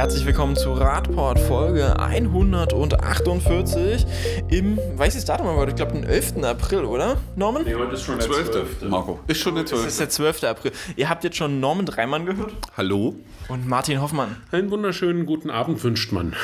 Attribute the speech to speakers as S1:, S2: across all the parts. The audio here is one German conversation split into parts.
S1: Herzlich willkommen zu Radport Folge 148 im, weiß ich das Datum aber, ich glaube den 11. April, oder? Norman?
S2: Nee, heute ist schon der
S3: 12.
S2: 12.
S3: Marco. Ist schon der
S1: Das
S3: 12.
S1: ist der 12. April. Ihr habt jetzt schon Norman Dreimann gehört
S3: Hallo?
S1: und Martin Hoffmann.
S2: Einen wunderschönen guten Abend wünscht man.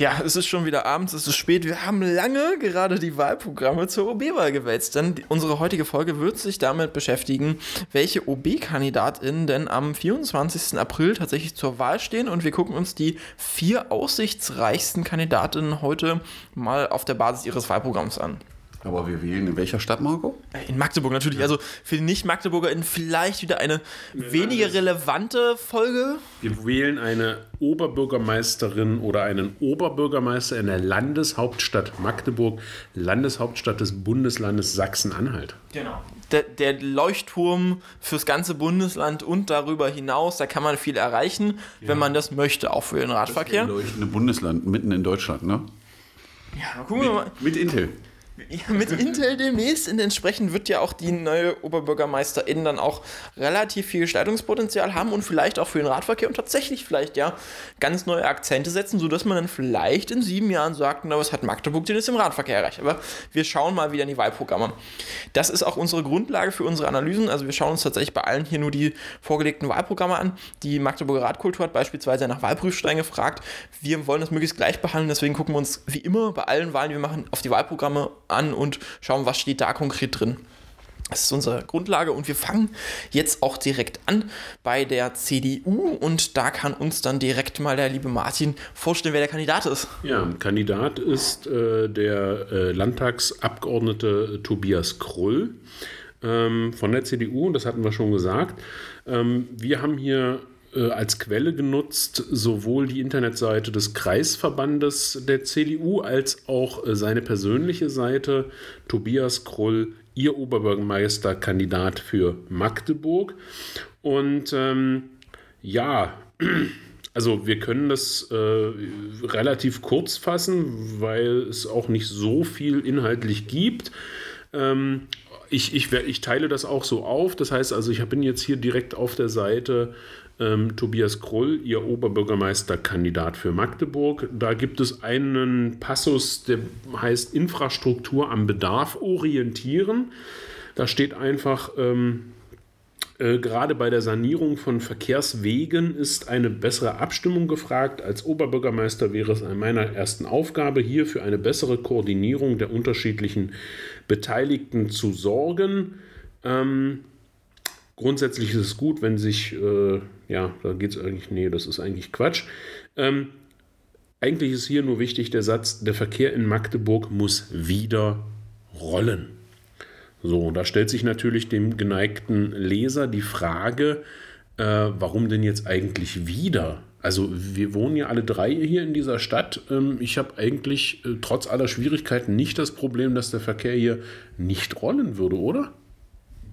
S1: Ja, es ist schon wieder abends, es ist spät. Wir haben lange gerade die Wahlprogramme zur OB-Wahl gewälzt, denn unsere heutige Folge wird sich damit beschäftigen, welche OB-KandidatInnen denn am 24. April tatsächlich zur Wahl stehen und wir gucken uns die vier aussichtsreichsten Kandidatinnen heute mal auf der Basis ihres Wahlprogramms an.
S3: Aber wir wählen in welcher Stadt, Marco?
S1: In Magdeburg natürlich, also für die Nicht-MagdeburgerInnen vielleicht wieder eine weniger relevante Folge.
S2: Wir wählen eine Oberbürgermeisterin oder einen Oberbürgermeister in der Landeshauptstadt Magdeburg, Landeshauptstadt des Bundeslandes Sachsen-Anhalt.
S1: Genau. Der, der Leuchtturm fürs ganze Bundesland und darüber hinaus, da kann man viel erreichen, wenn man das möchte, auch für den Radverkehr.
S3: Leuchtende Bundesland, mitten in Deutschland, ne?
S1: Ja, gucken wir mal.
S3: Mit Intel.
S1: Ja, mit Intel demnächst und entsprechend wird ja auch die neue OberbürgermeisterInnen dann auch relativ viel Gestaltungspotenzial haben und vielleicht auch für den Radverkehr und tatsächlich vielleicht ja ganz neue Akzente setzen, sodass man dann vielleicht in sieben Jahren sagt, na, was hat Magdeburg denn jetzt im Radverkehr erreicht? Aber wir schauen mal wieder in die Wahlprogramme. Das ist auch unsere Grundlage für unsere Analysen. Also wir schauen uns tatsächlich bei allen hier nur die vorgelegten Wahlprogramme an. Die Magdeburger Radkultur hat beispielsweise nach Wahlprüfstein gefragt. Wir wollen das möglichst gleich behandeln, deswegen gucken wir uns wie immer bei allen Wahlen, die wir machen, auf die Wahlprogramme an und schauen, was steht da konkret drin. Das ist unsere Grundlage und wir fangen jetzt auch direkt an bei der CDU und da kann uns dann direkt mal der liebe Martin vorstellen, wer der Kandidat ist.
S2: Ja, Kandidat ist äh, der äh, Landtagsabgeordnete Tobias Krull ähm, von der CDU, und das hatten wir schon gesagt. Ähm, wir haben hier äh, als Quelle genutzt sowohl die Internetseite des Kreisverbandes der CDU als auch äh, seine persönliche Seite Tobias Krull, ihr Oberbürgermeisterkandidat für Magdeburg. Und ähm, ja, also wir können das äh, relativ kurz fassen, weil es auch nicht so viel inhaltlich gibt. Ähm, ich, ich, ich teile das auch so auf. Das heißt also, ich bin jetzt hier direkt auf der Seite ähm, Tobias Krull, ihr Oberbürgermeisterkandidat für Magdeburg. Da gibt es einen Passus, der heißt Infrastruktur am Bedarf orientieren. Da steht einfach, ähm, äh, gerade bei der Sanierung von Verkehrswegen ist eine bessere Abstimmung gefragt. Als Oberbürgermeister wäre es an meiner ersten Aufgabe, hier für eine bessere Koordinierung der unterschiedlichen Beteiligten zu sorgen. Ähm, grundsätzlich ist es gut, wenn sich, äh, ja, da geht es eigentlich, nee, das ist eigentlich Quatsch. Ähm, eigentlich ist hier nur wichtig der Satz, der Verkehr in Magdeburg muss wieder rollen. So, da stellt sich natürlich dem geneigten Leser die Frage, äh, warum denn jetzt eigentlich wieder? Also wir wohnen ja alle drei hier in dieser Stadt. Ähm, ich habe eigentlich äh, trotz aller Schwierigkeiten nicht das Problem, dass der Verkehr hier nicht rollen würde, oder?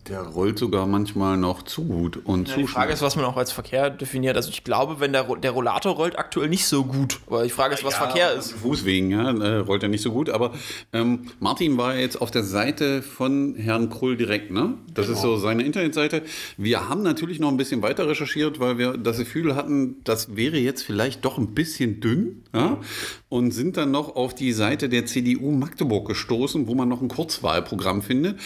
S3: Der rollt sogar manchmal noch zu gut und
S1: Ja,
S3: zu
S1: die Frage ist, was man auch als Verkehr definiert. Also ich glaube, wenn der, der Rollator rollt aktuell nicht so gut. Aber die Frage ist, was Verkehr ist.
S3: Fußwegen, ja, äh, rollt er nicht so gut. Aber ähm, Martin war jetzt auf der Seite von Herrn Krull direkt, ne? Das ist so seine Internetseite. Wir haben natürlich noch ein bisschen weiter recherchiert, weil wir das Gefühl hatten, das wäre jetzt vielleicht doch ein bisschen dünn. Ja? Und sind dann noch auf die Seite der CDU Magdeburg gestoßen, wo man noch ein Kurzwahlprogramm findet.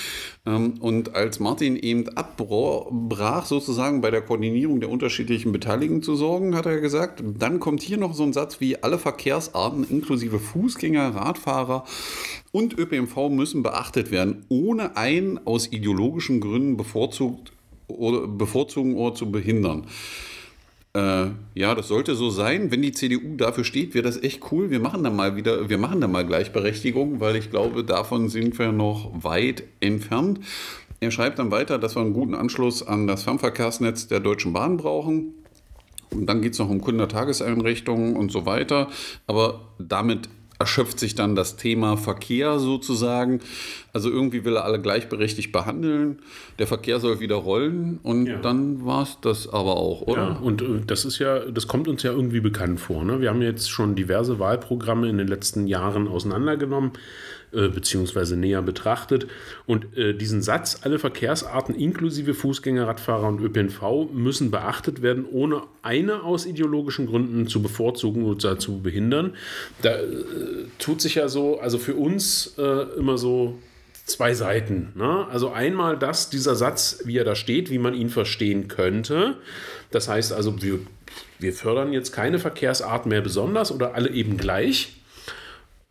S3: Ähm, und als Martin eben abbrach, sozusagen bei der Koordinierung der unterschiedlichen Beteiligten zu sorgen, hat er gesagt, dann kommt hier noch so ein Satz wie alle Verkehrsarten inklusive Fußgänger, Radfahrer und ÖPNV müssen beachtet werden, ohne einen aus ideologischen Gründen bevorzugt oder bevorzugen oder zu behindern. Äh, ja, das sollte so sein. Wenn die CDU dafür steht, wäre das echt cool. Wir machen dann mal wieder, wir machen dann mal Gleichberechtigung, weil ich glaube, davon sind wir noch weit entfernt. Er schreibt dann weiter, dass wir einen guten Anschluss an das Fernverkehrsnetz der Deutschen Bahn brauchen. Und dann geht es noch um Kindertageseinrichtungen und so weiter. Aber damit erschöpft sich dann das Thema Verkehr sozusagen. Also irgendwie will er alle gleichberechtigt behandeln. Der Verkehr soll wieder rollen und
S2: Ja.
S3: dann war es das aber auch, oder?
S2: Ja, und äh, das ist ja, das kommt uns ja irgendwie bekannt vor. Ne? Wir haben jetzt schon diverse Wahlprogramme in den letzten Jahren auseinandergenommen. Äh, beziehungsweise näher betrachtet. Und äh, diesen Satz, alle Verkehrsarten inklusive Fußgänger, Radfahrer und ÖPNV müssen beachtet werden, ohne eine aus ideologischen Gründen zu bevorzugen oder zu behindern. Da äh, tut sich ja so, also für uns äh, immer so zwei Seiten. Ne? Also einmal das, dieser Satz, wie er da steht, wie man ihn verstehen könnte. Das heißt also, wir, wir fördern jetzt keine Verkehrsart mehr besonders oder alle eben gleich.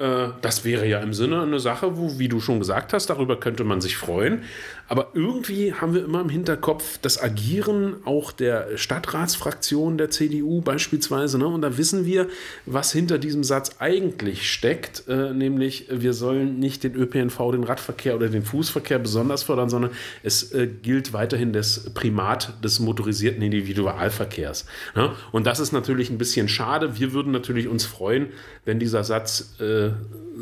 S2: Äh, das wäre ja im Sinne eine Sache, wo, wie du schon gesagt hast, darüber könnte man sich freuen. Aber irgendwie haben wir immer im Hinterkopf das Agieren auch der Stadtratsfraktion der CDU beispielsweise. Ne? Und da wissen wir, was hinter diesem Satz eigentlich steckt. Äh, nämlich, wir sollen nicht den ÖPNV, den Radverkehr oder den Fußverkehr besonders fördern, sondern es äh, gilt weiterhin das Primat des motorisierten Individualverkehrs. Ne? Und das ist natürlich ein bisschen schade. Wir würden natürlich uns freuen, wenn dieser Satz äh,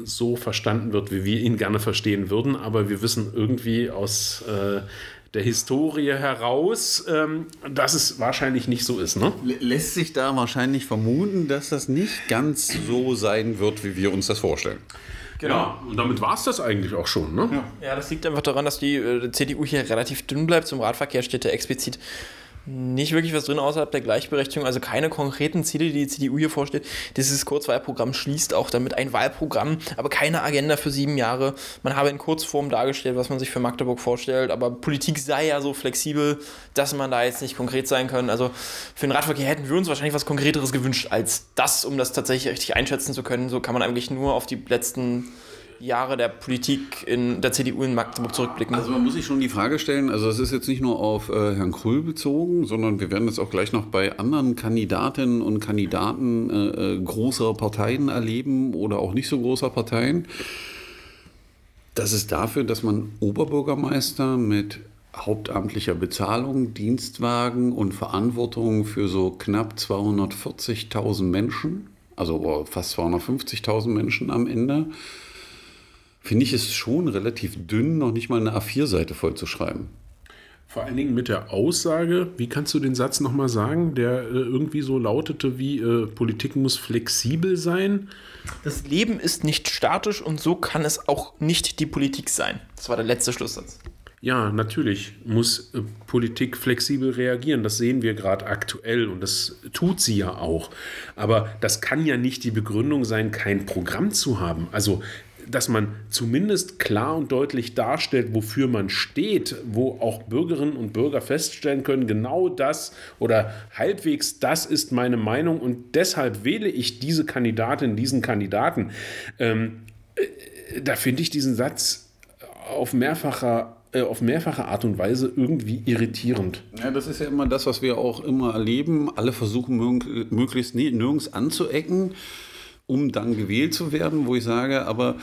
S2: so verstanden wird, wie wir ihn gerne verstehen würden. Aber wir wissen irgendwie aus äh, der Historie heraus, ähm, dass es wahrscheinlich nicht so ist. Ne?
S3: Lässt sich da wahrscheinlich vermuten, dass das nicht ganz so sein wird, wie wir uns das vorstellen.
S2: Genau. Ja, und damit war es das eigentlich auch schon. Ne?
S1: Ja. ja. das liegt einfach daran, dass die äh, CDU hier relativ dünn bleibt. Zum Radverkehr steht da explizit nicht wirklich was drin außerhalb der Gleichberechtigung, also keine konkreten Ziele, die die CDU hier vorstellt. Dieses Kurzwahlprogramm schließt auch damit ein Wahlprogramm, aber keine Agenda für sieben Jahre. Man habe in Kurzform dargestellt, was man sich für Magdeburg vorstellt, aber Politik sei ja so flexibel, dass man da jetzt nicht konkret sein kann. Also für den Radverkehr hätten wir uns wahrscheinlich was Konkreteres gewünscht als das, um das tatsächlich richtig einschätzen zu können. So kann man eigentlich nur auf die letzten Jahre der Politik in der CDU in Magdeburg zurückblicken?
S3: Also man muss sich schon die Frage stellen, also es ist jetzt nicht nur auf äh, Herrn Krüll bezogen, sondern wir werden das auch gleich noch bei anderen Kandidatinnen und Kandidaten äh, äh, großer Parteien erleben oder auch nicht so großer Parteien. Das ist dafür, dass man Oberbürgermeister mit hauptamtlicher Bezahlung, Dienstwagen und Verantwortung für so knapp 240.000 Menschen, also fast 250.000 Menschen am Ende, finde ich es schon relativ dünn, noch nicht mal eine A4-Seite voll zu schreiben.
S2: Vor allen Dingen mit der Aussage, wie kannst du den Satz nochmal sagen, der äh, irgendwie so lautete wie äh, Politik muss flexibel sein.
S1: Das Leben ist nicht statisch und so kann es auch nicht die Politik sein. Das war der letzte Schlusssatz.
S2: Ja, natürlich muss äh, Politik flexibel reagieren. Das sehen wir gerade aktuell und das tut sie ja auch. Aber das kann ja nicht die Begründung sein, kein Programm zu haben. Also dass man zumindest klar und deutlich darstellt, wofür man steht, wo auch Bürgerinnen und Bürger feststellen können, genau das oder halbwegs das ist meine Meinung und deshalb wähle ich diese Kandidatin, diesen Kandidaten. Ähm, äh, da finde ich diesen Satz auf mehrfacher äh, auf mehrfache Art und Weise irgendwie irritierend.
S3: Ja, das ist ja immer das, was wir auch immer erleben. Alle versuchen möglichst nirgends anzuecken um dann gewählt zu werden, wo ich sage, aber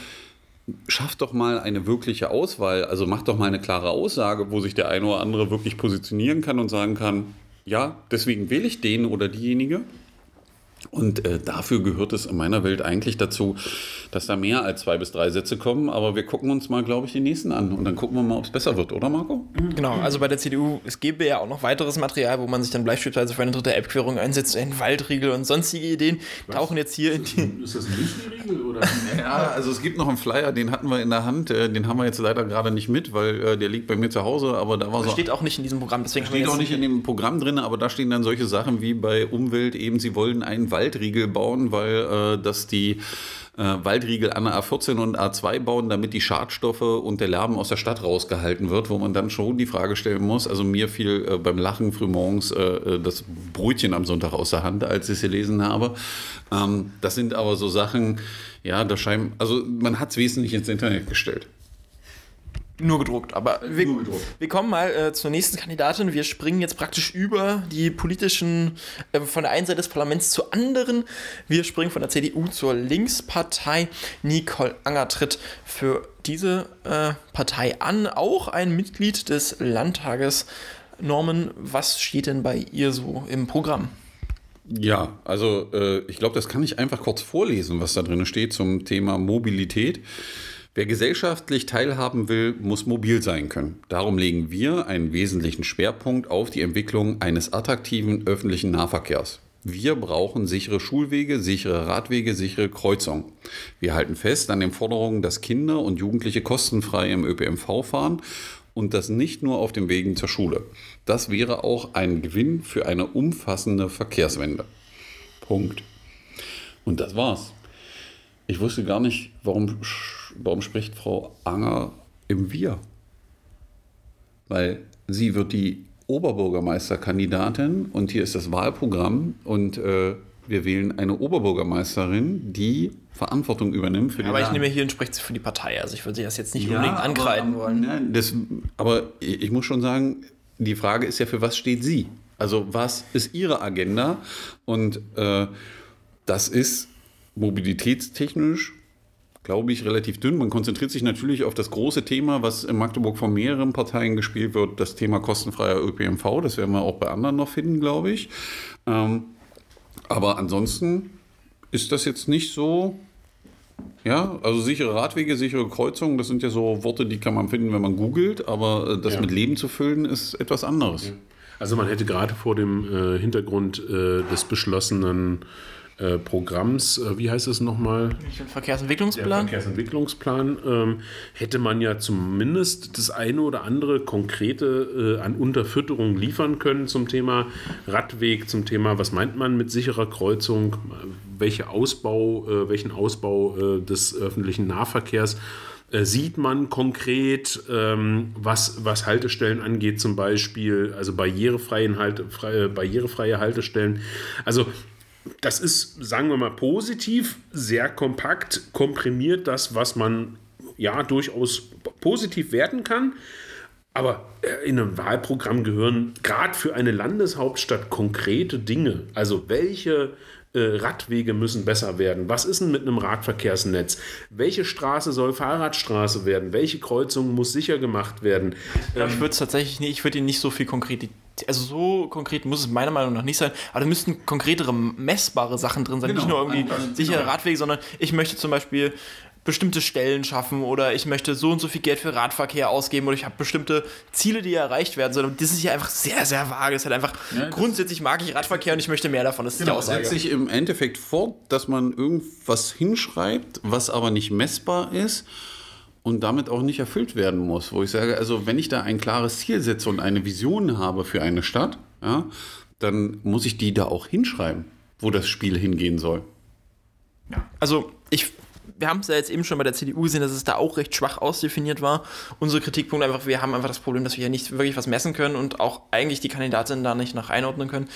S3: schafft doch mal eine wirkliche Auswahl, also macht doch mal eine klare Aussage, wo sich der eine oder andere wirklich positionieren kann und sagen kann, ja, deswegen wähle ich den oder diejenige. Und äh, dafür gehört es in meiner Welt eigentlich dazu, dass da mehr als zwei bis drei Sätze kommen. Aber wir gucken uns mal, glaube ich, die nächsten an. Und dann gucken wir mal, ob es besser wird, oder Marco?
S1: Genau, also bei der CDU, es gäbe ja auch noch weiteres Material, wo man sich dann beispielsweise für eine dritte App-Querung einsetzt, ein Waldriegel und sonstige Ideen Was? tauchen jetzt hier in die.
S3: Ist das ein Müsli-Riegel? Oder? ja, also es gibt noch einen Flyer, den hatten wir in der Hand. Äh, den haben wir jetzt leider gerade nicht mit, weil äh, der liegt bei mir zu Hause. Aber da war das
S1: so. steht auch nicht in diesem Programm.
S3: Deswegen steht auch nicht in dem Programm drin, aber da stehen dann solche Sachen wie bei Umwelt eben, sie wollen einen Waldriegel bauen, weil äh, das die äh, Waldriegel an der A14 und A2 bauen, damit die Schadstoffe und der Lärm aus der Stadt rausgehalten wird, wo man dann schon die Frage stellen muss. Also mir fiel äh, beim Lachen frühmorgens äh, äh das Brötchen am Sonntag aus der Hand, als ich es gelesen habe. Ähm, das sind aber so Sachen, ja, da scheint, also man hat es wesentlich ins Internet gestellt.
S1: Nur gedruckt, aber wir, Nur gedruckt. wir kommen mal äh, zur nächsten Kandidatin. Wir springen jetzt praktisch über die politischen, äh, von der einen Seite des Parlaments zur anderen. Wir springen von der CDU zur Linkspartei. Nicole Anger tritt für diese äh, Partei an, auch ein Mitglied des Landtages. Norman, was steht denn bei ihr so im Programm?
S3: Ja, also äh, ich glaube, das kann ich einfach kurz vorlesen, was da drin steht zum Thema Mobilität. Wer gesellschaftlich teilhaben will, muss mobil sein können. Darum legen wir einen wesentlichen Schwerpunkt auf die Entwicklung eines attraktiven öffentlichen Nahverkehrs. Wir brauchen sichere Schulwege, sichere Radwege, sichere Kreuzungen. Wir halten fest an den Forderungen, dass Kinder und Jugendliche kostenfrei im ÖPNV fahren und das nicht nur auf den Wegen zur Schule. Das wäre auch ein Gewinn für eine umfassende Verkehrswende. Punkt. Und das war's. Ich wusste gar nicht, warum, warum spricht Frau Anger im Wir. Weil sie wird die Oberbürgermeisterkandidatin und hier ist das Wahlprogramm und äh, wir wählen eine Oberbürgermeisterin, die Verantwortung übernimmt für die
S1: Aber ich
S3: Wahl.
S1: nehme hier und spreche für die Partei. Also ich würde sie das jetzt nicht
S3: Ja,
S1: unbedingt ankreiden
S3: aber,
S1: wollen.
S3: Nein, das, aber ich ich muss schon sagen, die Frage ist ja, für was steht sie? Also was ist ihre Agenda? Und äh, das ist mobilitätstechnisch, glaube ich, relativ dünn. Man konzentriert sich natürlich auf das große Thema, was in Magdeburg von mehreren Parteien gespielt wird, das Thema kostenfreier ÖPNV. Das werden wir auch bei anderen noch finden, glaube ich. Ähm, aber ansonsten ist das jetzt nicht so ja, also sichere Radwege, sichere Kreuzungen, das sind ja so Worte, die kann man finden, wenn man googelt, aber äh, das
S2: Ja.
S3: mit Leben zu füllen, ist etwas anderes.
S2: Also man hätte gerade vor dem äh, Hintergrund äh, des beschlossenen äh, Programms, äh, wie heißt es nochmal?
S1: Den
S2: Der
S1: Verkehrsentwicklungsplan.
S2: Verkehrsentwicklungsplan, ähm, hätte man ja zumindest das eine oder andere konkrete äh, an Unterfütterung liefern können zum Thema Radweg, zum Thema, was meint man mit sicherer Kreuzung, welche Ausbau, äh, welchen Ausbau äh, des öffentlichen Nahverkehrs äh, sieht man konkret, ähm, was, was Haltestellen angeht, zum Beispiel, also barrierefreien Halte, freie, barrierefreie Haltestellen. Also das ist, sagen wir mal, positiv, sehr kompakt, komprimiert das, was man ja durchaus positiv werten kann. Aber äh, in einem Wahlprogramm gehören gerade für eine Landeshauptstadt konkrete Dinge. Also welche äh, Radwege müssen besser werden? Was ist denn mit einem Radverkehrsnetz? Welche Straße soll Fahrradstraße werden? Welche Kreuzung muss sicher gemacht werden?
S1: Aber ich würde tatsächlich nicht, ich würde ihn nicht so viel konkret, also so konkret muss es meiner Meinung nach nicht sein, aber da müssten konkretere, messbare Sachen drin sein. nicht
S3: Genau.
S1: nur irgendwie sichere
S3: genau.
S1: Radwege, sondern ich möchte zum Beispiel bestimmte Stellen schaffen oder ich möchte so und so viel Geld für Radverkehr ausgeben oder ich habe bestimmte Ziele, die erreicht werden sollen. Und das ist ja einfach sehr, sehr vage. Das ist halt einfach,
S3: Ja,
S1: grundsätzlich mag ich Radverkehr und ich möchte mehr davon. Das ist die
S3: Genau,
S1: Aussage.
S3: setzt sich im Endeffekt fort, dass man irgendwas hinschreibt, was aber nicht messbar ist und damit auch nicht erfüllt werden muss. Wo ich sage, also wenn ich da ein klares Ziel setze und eine Vision habe für eine Stadt, ja, dann muss ich die da auch hinschreiben, wo das Spiel hingehen soll.
S1: Ja. Also ich, wir haben es ja jetzt eben schon bei der CDU gesehen, dass es da auch recht schwach ausdefiniert war. Unser Kritikpunkt einfach, wir haben einfach das Problem, dass wir hier nicht wirklich was messen können und auch eigentlich die Kandidatin da nicht nach einordnen können.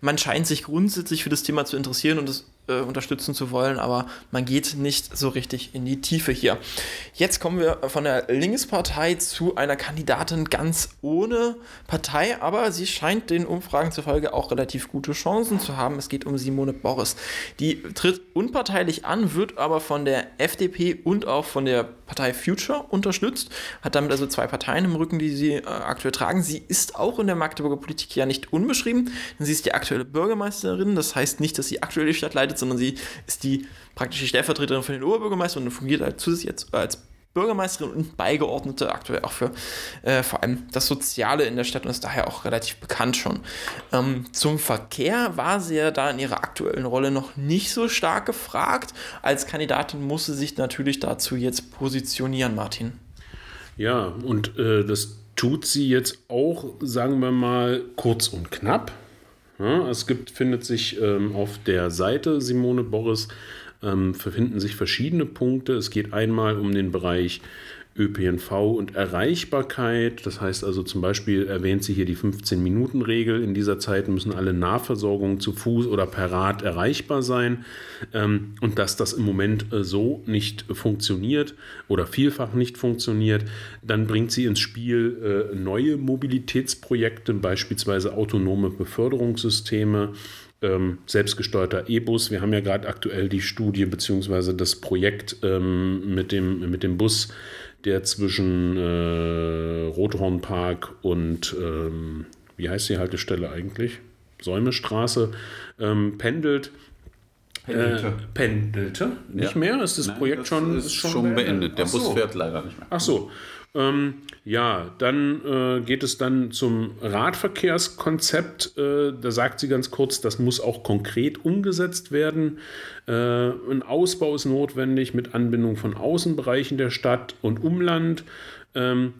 S1: Man scheint sich grundsätzlich für das Thema zu interessieren und es äh, unterstützen zu wollen, aber man geht nicht so richtig in die Tiefe hier. Jetzt kommen wir von der Linkspartei zu einer Kandidatin ganz ohne Partei, aber sie scheint den Umfragen zufolge auch relativ gute Chancen zu haben. Es geht um Simone Boris. Die tritt unparteilich an, wird aber von der FDP und auch von der Partei Future unterstützt, hat damit also zwei Parteien im Rücken, die sie äh, aktuell tragen. Sie ist auch in der Magdeburger Politik ja nicht unbeschrieben, denn sie ist die aktuelle Bürgermeisterin. Das heißt nicht, dass sie aktuell die Stadt leitet, sondern sie ist die praktische Stellvertreterin für den Oberbürgermeister und fungiert halt zusätzlich jetzt als Bürgermeisterin und Beigeordnete aktuell auch für äh, vor allem das Soziale in der Stadt und ist daher auch relativ bekannt schon. Ähm, zum Verkehr war sie ja da in ihrer aktuellen Rolle noch nicht so stark gefragt. Als Kandidatin muss sie sich natürlich dazu jetzt positionieren, Martin.
S2: Ja, und äh, das tut sie jetzt auch, sagen wir mal, kurz und knapp. Ja, es gibt, findet sich ähm, auf der Seite Simone Boris, ähm, verfinden sich verschiedene Punkte. Es geht einmal um den Bereich ÖPNV und Erreichbarkeit. Das heißt also zum Beispiel erwähnt sie hier die 15-Minuten-Regel. In dieser Zeit müssen alle Nahversorgungen zu Fuß oder per Rad erreichbar sein. Ähm, und dass das im Moment äh, so nicht funktioniert oder vielfach nicht funktioniert, dann bringt sie ins Spiel äh, neue Mobilitätsprojekte, beispielsweise autonome Beförderungssysteme ähm, selbstgesteuerter E-Bus. Wir haben ja gerade aktuell die Studie bzw. das Projekt ähm, mit, dem, mit dem Bus, der zwischen äh, Rothornpark und ähm, wie heißt die Haltestelle eigentlich? Säumestraße ähm, pendelt. Pendelte. Äh, pendelte. Nicht
S3: Ja.
S2: mehr? Ist das
S3: Nein,
S2: Projekt
S3: das
S2: schon,
S3: ist schon beendet. Der
S2: Ach so.
S3: Bus fährt leider nicht mehr.
S2: Ach so. Ähm, ja, dann äh, geht es dann zum Radverkehrskonzept. Äh, da sagt sie ganz kurz, das muss auch konkret umgesetzt werden. Äh, ein Ausbau ist notwendig mit Anbindung von Außenbereichen der Stadt und Umland. Ähm,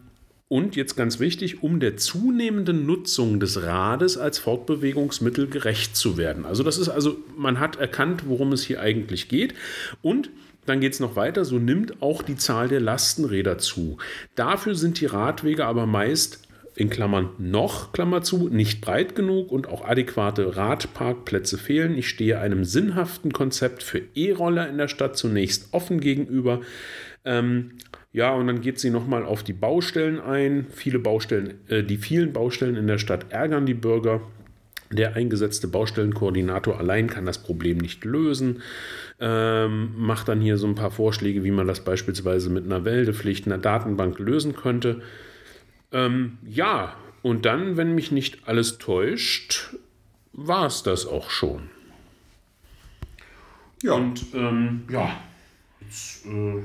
S2: und jetzt ganz wichtig, um der zunehmenden Nutzung des Rades als Fortbewegungsmittel gerecht zu werden. Also das ist also, man hat erkannt, worum es hier eigentlich geht. Und dann geht es noch weiter, so nimmt auch die Zahl der Lastenräder zu. Dafür sind die Radwege aber meist in Klammern noch, Klammer zu, nicht breit genug und auch adäquate Radparkplätze fehlen. Ich stehe einem sinnhaften Konzept für E-Roller in der Stadt zunächst offen gegenüber. Ähm, ja, und dann geht sie nochmal auf die Baustellen ein. Viele Baustellen, äh, die vielen Baustellen in der Stadt ärgern die Bürger. Der eingesetzte Baustellenkoordinator allein kann das Problem nicht lösen. Ähm, macht dann hier so ein paar Vorschläge, wie man das beispielsweise mit einer Meldepflicht, einer Datenbank lösen könnte. Ähm, ja, und dann, wenn mich nicht alles täuscht, war es das auch schon.
S3: Ja.
S2: Und ähm, ja, jetzt, äh,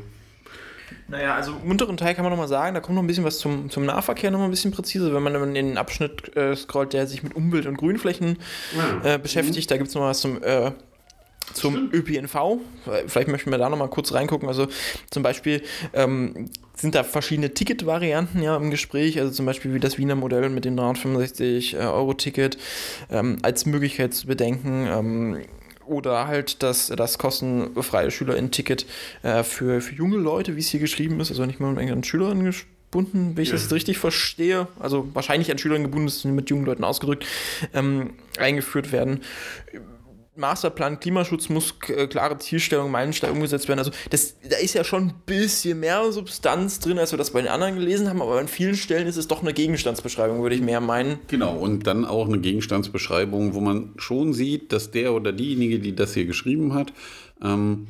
S1: Naja, also im unteren Teil kann man nochmal sagen, da kommt noch ein bisschen was zum, zum Nahverkehr nochmal ein bisschen präziser, wenn man in den Abschnitt äh, scrollt, der sich mit Umwelt- und Grünflächen
S2: Ja.
S1: äh, beschäftigt. Da gibt es noch was zum, äh, zum ÖPNV. Vielleicht möchten wir da nochmal kurz reingucken. Also zum Beispiel ähm, sind da verschiedene Ticketvarianten ja im Gespräch, also zum Beispiel wie das Wiener Modell mit dem 365-Euro-Ticket ähm, als Möglichkeit zu bedenken. Ähm, oder halt das, das kostenfreie SchülerInnen-Ticket äh, für, für junge Leute, wie es hier geschrieben ist, also nicht mal an SchülerInnen gebunden, wenn ich
S2: Ja.
S1: das richtig verstehe, also wahrscheinlich an SchülerInnen gebunden, ist mit jungen Leuten ausgedrückt, ähm, eingeführt werden. Masterplan Klimaschutz muss äh, klare Zielstellung, Meilensteine umgesetzt werden. Also das, da ist ja schon ein bisschen mehr Substanz drin, als wir das bei den anderen gelesen haben, aber an vielen Stellen ist es doch eine Gegenstandsbeschreibung, würde ich mehr meinen.
S3: Genau, und dann auch eine Gegenstandsbeschreibung, wo man schon sieht, dass der oder diejenige, die das hier geschrieben hat, ähm,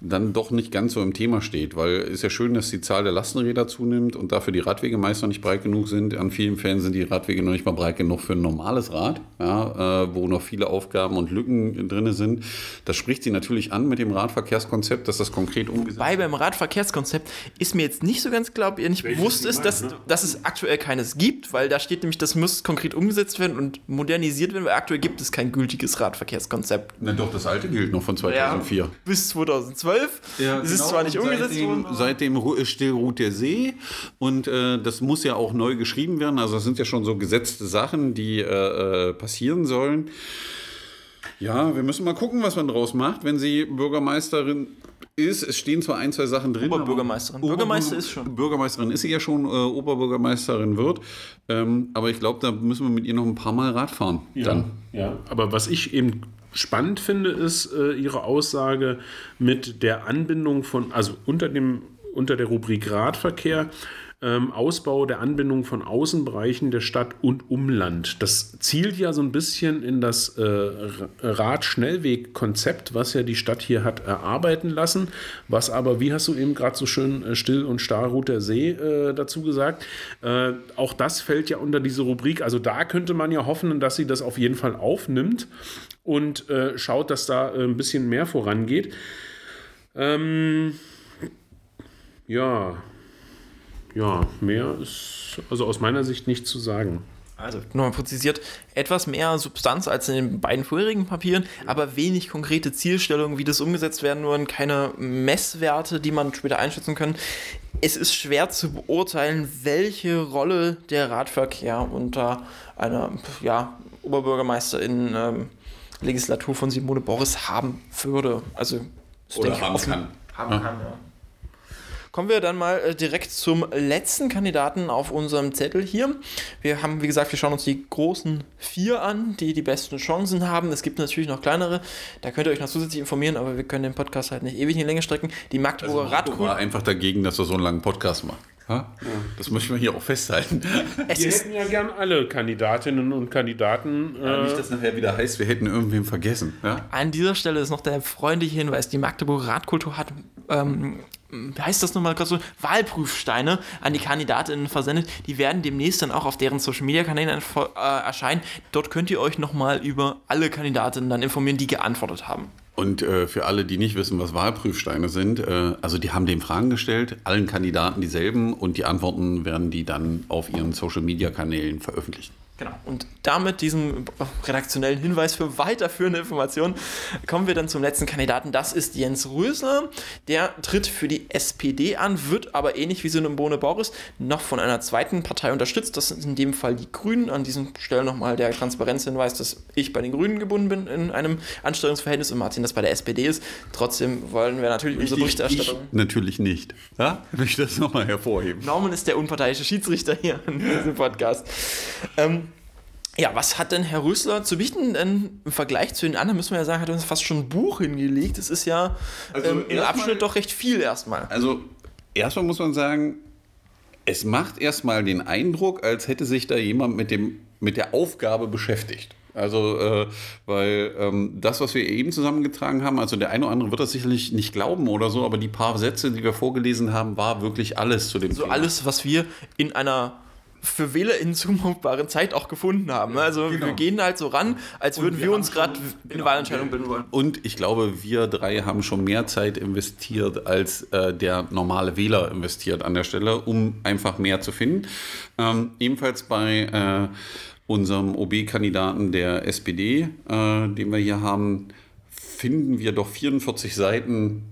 S3: dann doch nicht ganz so im Thema steht, weil ist ja schön, dass die Zahl der Lastenräder zunimmt und dafür die Radwege meist noch nicht breit genug sind. An vielen Fällen sind die Radwege noch nicht mal breit genug für ein normales Rad, ja, äh, wo noch viele Aufgaben und Lücken drin sind. Das spricht sie natürlich an mit dem Radverkehrskonzept, dass das konkret umgesetzt
S1: Wobei beim Radverkehrskonzept ist mir jetzt nicht so ganz klar, ob ihr nicht
S2: Welches
S1: bewusst ist, dass,
S2: ne?
S1: dass es aktuell keines gibt, weil da steht nämlich, das muss konkret umgesetzt werden und modernisiert werden, weil aktuell gibt es kein gültiges Radverkehrskonzept.
S3: Na doch, das alte gilt noch von 2004.
S1: bis 2012. es ist
S3: genau.
S1: zwar nicht umgesetzt
S3: seitdem,
S1: worden.
S3: Seitdem still ruht der See und äh, das muss ja auch neu geschrieben werden. Also das sind ja schon so gesetzte Sachen, die äh, äh, passieren sollen. Ja, wir müssen mal gucken, was man draus macht, wenn sie Bürgermeisterin ist. Es stehen zwar ein, zwei Sachen drin.
S1: Oberbürgermeisterin. Bürgermeister ist schon.
S3: Bürgermeisterin ist sie ja schon, äh, Oberbürgermeisterin wird. Ähm, aber ich glaube, da müssen wir mit ihr noch ein paar Mal Rad fahren. Dann.
S2: Ja, aber was ich eben spannend finde, ist äh, Ihre Aussage mit der Anbindung von, also unter, dem, unter der Rubrik Radverkehr, ähm, Ausbau der Anbindung von Außenbereichen der Stadt und Umland. Das zielt ja so ein bisschen in das äh, Ra- Radschnellwegkonzept, was ja die Stadt hier hat erarbeiten lassen, was aber, wie hast du eben gerade so schön äh, still und starr ruht der See äh, dazu gesagt, äh, auch das fällt ja unter diese Rubrik. Also da könnte man ja hoffen, dass sie das auf jeden Fall aufnimmt und äh, schaut, dass da äh, ein bisschen mehr vorangeht. Ähm, ja, ja, mehr ist also aus meiner Sicht nicht zu sagen.
S1: Also nochmal präzisiert, etwas mehr Substanz als in den beiden vorherigen Papieren, aber wenig konkrete Zielstellungen, wie das umgesetzt werden würden, keine Messwerte, die man später einschätzen kann. Es ist schwer zu beurteilen, welche Rolle der Radverkehr unter einer ja, Oberbürgermeisterin ähm, Legislatur von Simone Boris haben würde. Also das
S3: Oder
S1: denke ich,
S3: haben
S1: offen-
S3: kann.
S1: Haben kann, ja. Kommen wir dann mal äh, direkt zum letzten Kandidaten auf unserem Zettel hier. Wir haben, wie gesagt, wir schauen uns die großen vier an, die die besten Chancen haben. Es gibt natürlich noch kleinere, da könnt ihr euch noch zusätzlich informieren, aber wir können den Podcast halt nicht ewig in die Länge strecken. Die Magdeburger
S3: Also
S1: Radcrew.
S3: war einfach dagegen, dass wir so einen langen Podcast machen. Ha? Das möchten wir hier auch festhalten.
S1: Es
S2: Wir hätten ja gern alle Kandidatinnen und Kandidaten. Äh,
S3: Nicht, dass nachher wieder heißt, wir hätten irgendwen vergessen. Ja?
S1: an dieser Stelle ist noch der freundliche Hinweis, die Magdeburger Radkultur hat, ähm, wie heißt das nochmal kurz so, Wahlprüfsteine an die Kandidatinnen versendet. Die werden demnächst dann auch auf deren Social Media Kanälen äh, erscheinen. Dort könnt ihr euch nochmal über alle Kandidatinnen dann informieren, die geantwortet haben.
S3: Und äh, für alle, die nicht wissen, was Wahlprüfsteine sind, äh, also die haben den Fragen gestellt, allen Kandidaten dieselben und die Antworten werden die dann auf ihren Social-Media-Kanälen veröffentlichen.
S1: Genau. Und damit diesem redaktionellen Hinweis für weiterführende Informationen kommen wir dann zum letzten Kandidaten. Das ist Jens Rösler. Der tritt für die SPD an, wird aber ähnlich wie Symbone Boris noch von einer zweiten Partei unterstützt. Das sind in dem Fall die Grünen. An diesem Stelle nochmal der Transparenzhinweis, dass ich bei den Grünen gebunden bin in einem Anstellungsverhältnis und Martin das bei der SPD ist. Trotzdem wollen wir natürlich unsere Berichterstattung.
S3: Ich natürlich nicht. Ja? Ich möchte das nochmal hervorheben.
S1: Norman ist der unparteiische Schiedsrichter hier in diesem Podcast. Ähm, ja, was hat denn Herr Rösler zu bieten? Denn im Vergleich zu den anderen müssen wir ja sagen, hat er uns fast schon ein Buch hingelegt. Das ist ja also ähm, im Abschnitt doch recht viel erstmal.
S3: Also erstmal muss man sagen, es macht erstmal den Eindruck, als hätte sich da jemand mit, dem, mit der Aufgabe beschäftigt. Also, äh, weil ähm, das, was wir eben zusammengetragen haben, also der eine oder andere wird das sicherlich nicht glauben oder so, aber die paar Sätze, die wir vorgelesen haben, war wirklich alles zu dem
S1: so Thema. So alles, was wir in einer für Wähler in zumutbaren Zeit auch gefunden haben. Also genau. wir gehen halt so ran, als würden wir, wir uns gerade in genau, Wahlentscheidungen bilden wollen.
S3: Und ich glaube, wir drei haben schon mehr Zeit investiert, als äh, der normale Wähler investiert an der Stelle, um einfach mehr zu finden. Ähm, ebenfalls bei äh, unserem OB-Kandidaten der SPD, äh, den wir hier haben, finden wir doch 44 Seiten,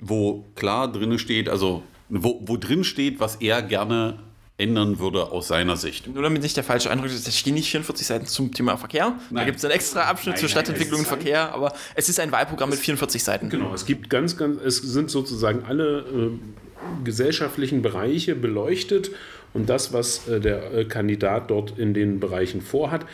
S3: wo klar drin steht, also wo, wo drin steht, was er gerne ändern würde aus seiner Sicht.
S1: Nur damit nicht der falsche Eindruck ist, es stehen nicht 44 Seiten zum Thema Verkehr. Nein. Da gibt es einen extra Abschnitt nein, zur Stadtentwicklung und Verkehr, aber es ist ein Wahlprogramm mit 44 Seiten.
S2: Genau, es gibt ganz, ganz, es sind sozusagen alle äh, gesellschaftlichen Bereiche beleuchtet und das, was äh, der äh, Kandidat dort in den Bereichen vorhat.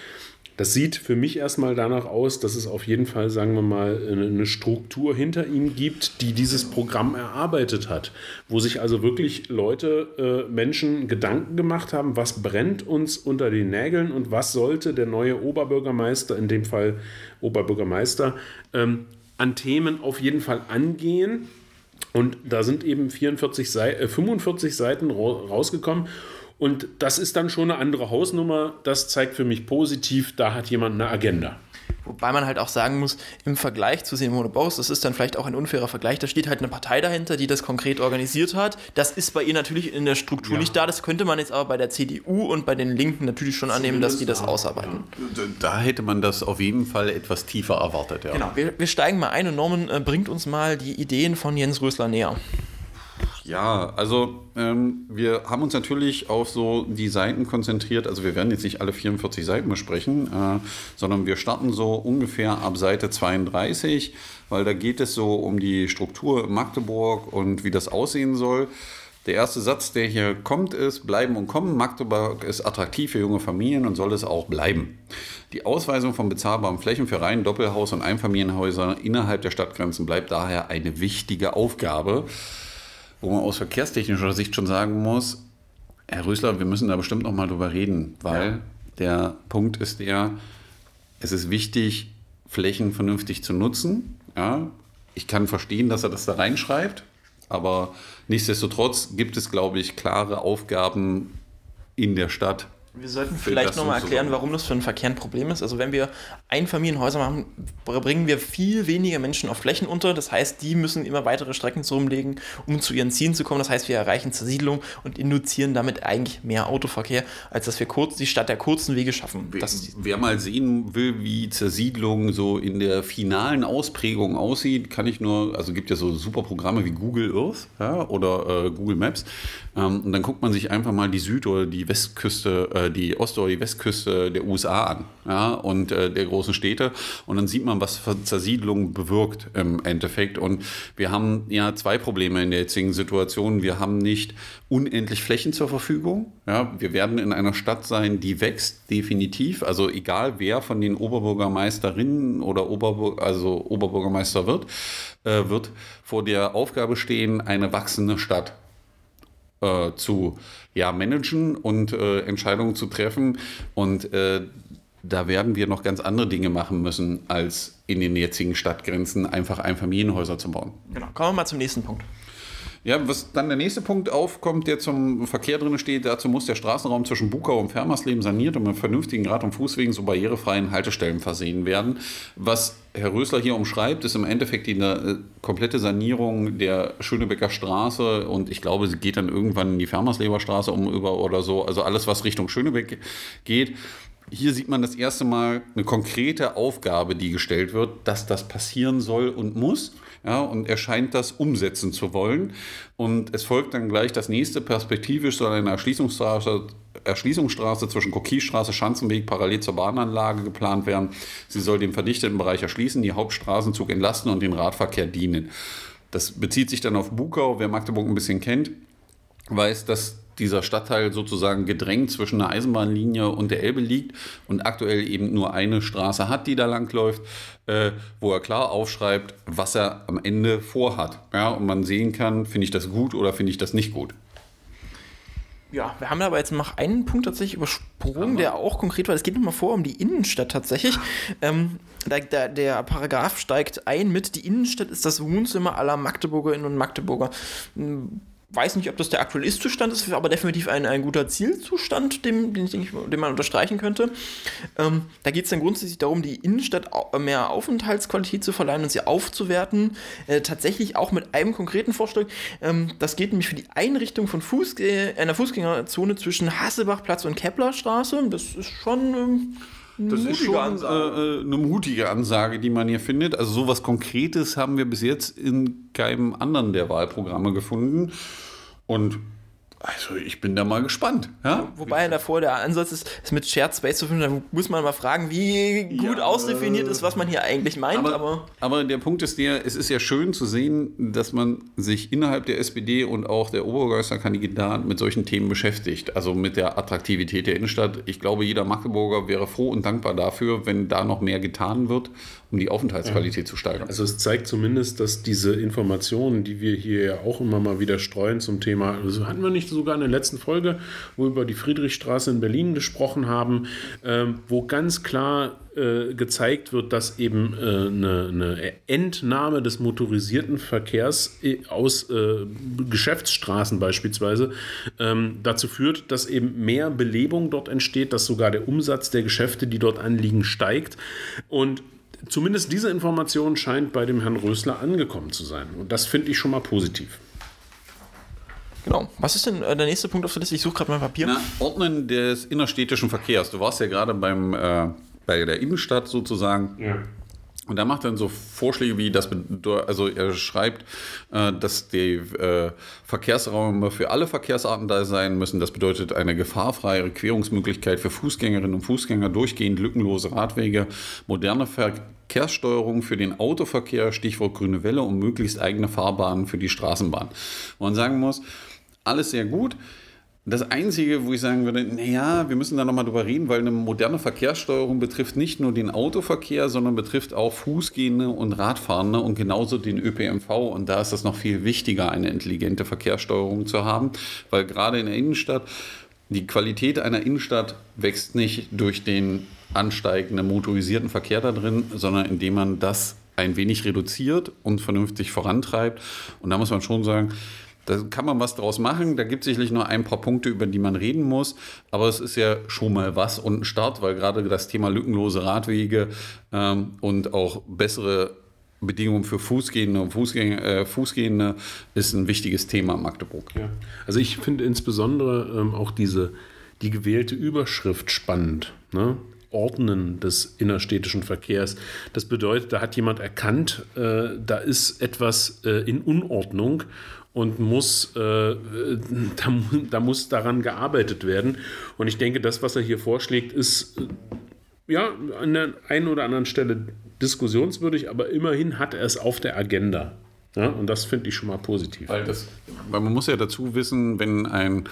S2: Das sieht für mich erstmal danach aus, dass es auf jeden Fall, sagen wir mal, eine Struktur hinter ihm gibt, die dieses Programm erarbeitet hat. Wo sich also wirklich Leute, äh, Menschen Gedanken gemacht haben, was brennt uns unter den Nägeln und was sollte der neue Oberbürgermeister, in dem Fall Oberbürgermeister, ähm, an Themen auf jeden Fall angehen. Und da sind eben 44 Seite, äh, 45 Seiten rausgekommen. Und das ist dann schon eine andere Hausnummer. Das zeigt für mich positiv, da hat jemand eine Agenda.
S1: Wobei man halt auch sagen muss, im Vergleich zu Simone Boris, das ist dann vielleicht auch ein unfairer Vergleich, da steht halt eine Partei dahinter, die das konkret organisiert hat. Das ist bei ihr natürlich in der Struktur ja. nicht da. Das könnte man jetzt aber bei der CDU und bei den Linken natürlich schon annehmen, dass die das ausarbeiten.
S3: Da hätte man das auf jeden Fall etwas tiefer erwartet. Ja.
S1: Genau, wir, wir steigen mal ein und Norman äh, bringt uns mal die Ideen von Jens Rösler näher.
S3: Ja, also ähm, wir haben uns natürlich auf so die Seiten konzentriert. Also wir werden jetzt nicht alle 44 Seiten besprechen, äh, sondern wir starten so ungefähr ab Seite 32, weil da geht es so um die Struktur Magdeburg und wie das aussehen soll. Der erste Satz, der hier kommt, ist, bleiben und kommen. Magdeburg ist attraktiv für junge Familien und soll es auch bleiben. Die Ausweisung von bezahlbaren Flächen für Reihen, Doppelhaus und Einfamilienhäuser innerhalb der Stadtgrenzen bleibt daher eine wichtige Aufgabe wo man aus verkehrstechnischer Sicht schon sagen muss, Herr Rösler, wir müssen da bestimmt noch mal drüber reden, weil ja. der Punkt ist der, es ist wichtig, Flächen vernünftig zu nutzen. Ja, ich kann verstehen, dass er das da reinschreibt, aber nichtsdestotrotz gibt es, glaube ich, klare Aufgaben in der Stadt,
S1: wir sollten vielleicht nochmal erklären, warum das für einen Verkehr ein Problem ist. Also wenn wir Einfamilienhäuser machen, bringen wir viel weniger Menschen auf Flächen unter. Das heißt, die müssen immer weitere Strecken zurücklegen, um zu ihren Zielen zu kommen. Das heißt, wir erreichen Zersiedlung und induzieren damit eigentlich mehr Autoverkehr, als dass wir kurz, die Stadt der kurzen Wege schaffen.
S3: Wer, wer mal sehen will, wie Zersiedlung so in der finalen Ausprägung aussieht, kann ich nur, also gibt ja so super Programme wie Google Earth ja, oder äh, Google Maps. Ähm, und dann guckt man sich einfach mal die Süd- oder die Westküste äh, die Ost- oder die Westküste der USA an ja, und äh, der großen Städte. Und dann sieht man, was Zersiedlung bewirkt im Endeffekt. Und wir haben ja zwei Probleme in der jetzigen Situation. Wir haben nicht unendlich Flächen zur Verfügung. Ja, wir werden in einer Stadt sein, die wächst definitiv. Also egal, wer von den Oberbürgermeisterinnen oder Oberbür also Oberbürgermeister wird, äh, wird vor der Aufgabe stehen, eine wachsende Stadt äh, zu ja, managen und äh, Entscheidungen zu treffen. Und äh, da werden wir noch ganz andere Dinge machen müssen, als in den jetzigen Stadtgrenzen einfach Einfamilienhäuser zu bauen.
S1: Genau. Kommen wir mal zum nächsten Punkt.
S3: Ja, was dann der nächste Punkt aufkommt, der zum Verkehr drin steht, dazu muss der Straßenraum zwischen Bukau und Fermersleben saniert und mit vernünftigen Rad- und Fußwegen so barrierefreien Haltestellen versehen werden. Was Herr Rösler hier umschreibt, ist im Endeffekt die äh, komplette Sanierung der Schönebecker Straße und ich glaube, sie geht dann irgendwann in die Fermersleber Straße um über oder so. Also alles, was Richtung Schönebeck geht. Hier sieht man das erste Mal eine konkrete Aufgabe, die gestellt wird, dass das passieren soll und muss. Ja, und er scheint das umsetzen zu wollen. Und es folgt dann gleich das nächste. Perspektivisch soll eine Erschließungsstraße, Erschließungsstraße zwischen Kokiestraße, Schanzenweg parallel zur Bahnanlage geplant werden. Sie soll den verdichteten Bereich erschließen, die Hauptstraßenzug entlasten und den Radverkehr dienen. Das bezieht sich dann auf Bukau. Wer Magdeburg ein bisschen kennt, weiß, dass dieser Stadtteil sozusagen gedrängt zwischen einer Eisenbahnlinie und der Elbe liegt und aktuell eben nur eine Straße hat, die da langläuft, äh, wo er klar aufschreibt, was er am Ende vorhat. Ja, und man sehen kann, finde ich das gut oder finde ich das nicht gut.
S1: Ja, wir haben aber jetzt noch einen Punkt tatsächlich übersprungen, der auch konkret war. Es geht nochmal vor um die Innenstadt tatsächlich. Ähm, der, der, der, Paragraph steigt ein mit, die Innenstadt ist das Wohnzimmer aller Magdeburgerinnen und Magdeburger weiß nicht, ob das der aktuelle Ist-Zustand ist, aber definitiv ein, ein guter Zielzustand, den, den, den man unterstreichen könnte. Ähm, da geht es dann grundsätzlich darum, die Innenstadt mehr Aufenthaltsqualität zu verleihen und sie aufzuwerten. Äh, tatsächlich auch mit einem konkreten Vorschlag. Ähm, das geht nämlich für die Einrichtung von Fußgä einer Fußgängerzone zwischen Hasselbachplatz und Keplerstraße. Das ist schon. Ähm,
S3: das ist schon äh, äh, eine mutige Ansage, die man hier findet. Also sowas Konkretes haben wir bis jetzt in keinem anderen der Wahlprogramme gefunden. Und also ich bin da mal gespannt. Ja?
S1: Wobei davor der Ansatz ist, es mit Shared Space zu finden, da muss man mal fragen, wie gut ja, ausdefiniert ist, was man hier eigentlich meint.
S3: Aber,
S1: aber,
S3: aber, der Punkt ist der, es ist ja schön zu sehen, dass man sich innerhalb der SPD und auch der Oberbürgermeisterkandidat mit solchen Themen beschäftigt. Also mit der Attraktivität der Innenstadt. Ich glaube, jeder Magdeburger wäre froh und dankbar dafür, wenn da noch mehr getan wird um die Aufenthaltsqualität ja. zu steigern.
S2: Also es zeigt zumindest, dass diese Informationen, die wir hier ja auch immer mal wieder streuen zum Thema, also hatten wir nicht sogar in der letzten Folge, wo wir über die Friedrichstraße in Berlin gesprochen haben, ähm, wo ganz klar äh, gezeigt wird, dass eben äh, eine, eine, Entnahme des motorisierten Verkehrs äh, aus äh, Geschäftsstraßen beispielsweise ähm, dazu führt, dass eben mehr Belebung dort entsteht, dass sogar der Umsatz der Geschäfte, die dort anliegen, steigt. Und zumindest diese Information scheint bei dem Herrn Rösler angekommen zu sein. Und das finde ich schon mal positiv.
S1: Genau. Was ist denn äh, der nächste Punkt auf der Liste? Ich suche gerade mein Papier.
S3: Na, Ordnen des innerstädtischen Verkehrs. Du warst ja gerade beim, äh, bei der Innenstadt sozusagen. Ja. Und da macht dann so Vorschläge wie das, also er schreibt, äh, dass die äh, Verkehrsräume für alle Verkehrsarten da sein müssen. Das bedeutet eine gefahrfreie Querungsmöglichkeit für Fußgängerinnen und Fußgänger, durchgehend lückenlose Radwege, moderne Verkehrssteuerung für den Autoverkehr, Stichwort grüne Welle und möglichst eigene Fahrbahnen für die Straßenbahn. Wo man sagen muss, alles sehr gut. Das Einzige, wo ich sagen würde, naja, wir müssen da nochmal drüber reden, weil eine moderne Verkehrssteuerung betrifft nicht nur den Autoverkehr, sondern betrifft auch Fußgehende und Radfahrende und genauso den ÖPNV. Und da ist es noch viel wichtiger, eine intelligente Verkehrssteuerung zu haben, weil gerade in der Innenstadt die Qualität einer Innenstadt wächst nicht durch den ansteigenden motorisierten Verkehr da drin, sondern indem man das ein wenig reduziert und vernünftig vorantreibt. Und da muss man schon sagen, da kann man was draus machen. Da gibt es sicherlich nur ein paar Punkte, über die man reden muss. Aber es ist ja schon mal was und ein Start, weil gerade das Thema lückenlose Radwege ähm, und auch bessere Bedingungen für Fußgehende und Fußgänger, äh, Fußgehende ist ein wichtiges Thema in Magdeburg.
S2: Ja. Also ich finde insbesondere ähm, auch diese, die gewählte Überschrift spannend. Ne? Ordnen des innerstädtischen Verkehrs. Das bedeutet, da hat jemand erkannt, äh, da ist etwas äh, in Unordnung und muss, äh, da, da, muss daran gearbeitet werden. Und ich denke, das, was er hier vorschlägt, ist äh, ja an der einen oder anderen Stelle diskussionswürdig, aber immerhin hat er es auf der Agenda. Ja, und das finde ich schon mal positiv.
S3: Weil, das, weil man muss ja dazu wissen, wenn ein